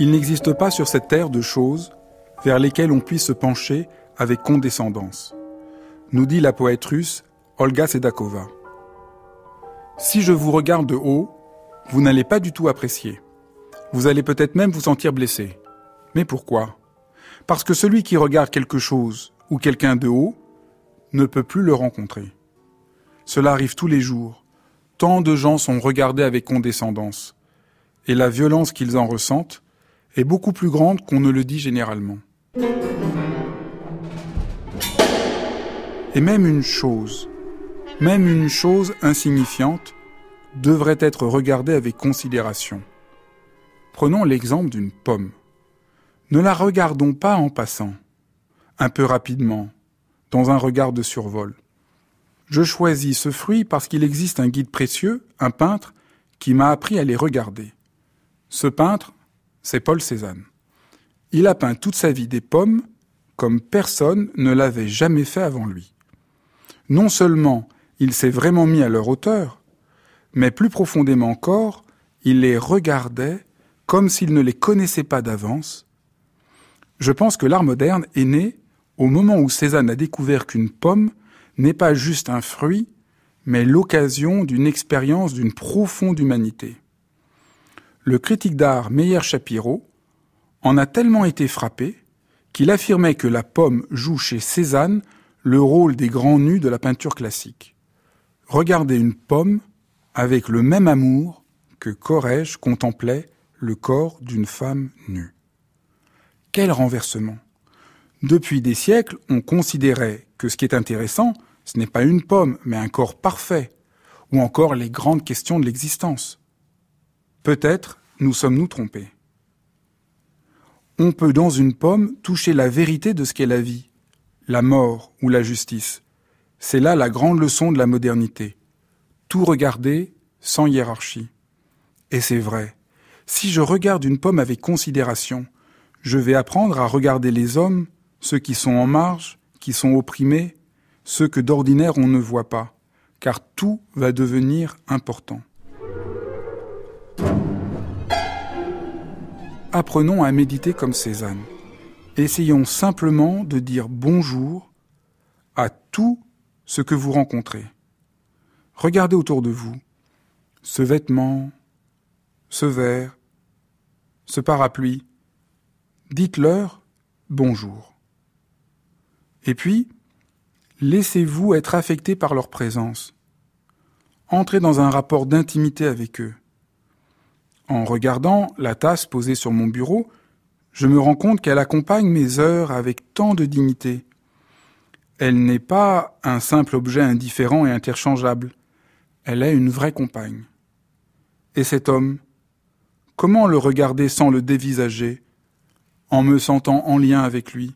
Il n'existe pas sur cette terre de choses vers lesquelles on puisse se pencher avec condescendance, nous dit la poète russe Olga Sedakova. Si je vous regarde de haut, vous n'allez pas du tout apprécier. Vous allez peut-être même vous sentir blessé. Mais pourquoi? Parce que celui qui regarde quelque chose ou quelqu'un de haut ne peut plus le rencontrer. Cela arrive tous les jours. Tant de gens sont regardés avec condescendance. Et la violence qu'ils en ressentent est beaucoup plus grande qu'on ne le dit généralement. Et même une chose, même une chose insignifiante, devrait être regardée avec considération. Prenons l'exemple d'une pomme. Ne la regardons pas en passant, un peu rapidement, dans un regard de survol. Je choisis ce fruit parce qu'il existe un guide précieux, un peintre, qui m'a appris à les regarder. Ce peintre, c'est Paul Cézanne. Il a peint toute sa vie des pommes comme personne ne l'avait jamais fait avant lui. Non seulement il s'est vraiment mis à leur hauteur, mais plus profondément encore, il les regardait comme s'il ne les connaissait pas d'avance. Je pense que l'art moderne est né au moment où Cézanne a découvert qu'une pomme n'est pas juste un fruit, mais l'occasion d'une expérience d'une profonde humanité. Le critique d'art Meyer Shapiro en a tellement été frappé qu'il affirmait que la pomme joue chez Cézanne le rôle des grands nus de la peinture classique. Regardez une pomme avec le même amour que Corrège contemplait le corps d'une femme nue. Quel renversement Depuis des siècles, on considérait que ce qui est intéressant, ce n'est pas une pomme, mais un corps parfait, ou encore les grandes questions de l'existence. Peut-être nous sommes-nous trompés. On peut dans une pomme toucher la vérité de ce qu'est la vie, la mort ou la justice. C'est là la grande leçon de la modernité. Tout regarder sans hiérarchie. Et c'est vrai. Si je regarde une pomme avec considération, je vais apprendre à regarder les hommes, ceux qui sont en marge, qui sont opprimés, ceux que d'ordinaire on ne voit pas, car tout va devenir important. Apprenons à méditer comme Cézanne. Essayons simplement de dire bonjour à tout ce que vous rencontrez. Regardez autour de vous ce vêtement, ce verre, ce parapluie. Dites-leur bonjour. Et puis, laissez-vous être affecté par leur présence. Entrez dans un rapport d'intimité avec eux. En regardant la tasse posée sur mon bureau, je me rends compte qu'elle accompagne mes heures avec tant de dignité. Elle n'est pas un simple objet indifférent et interchangeable. Elle est une vraie compagne. Et cet homme, comment le regarder sans le dévisager, en me sentant en lien avec lui?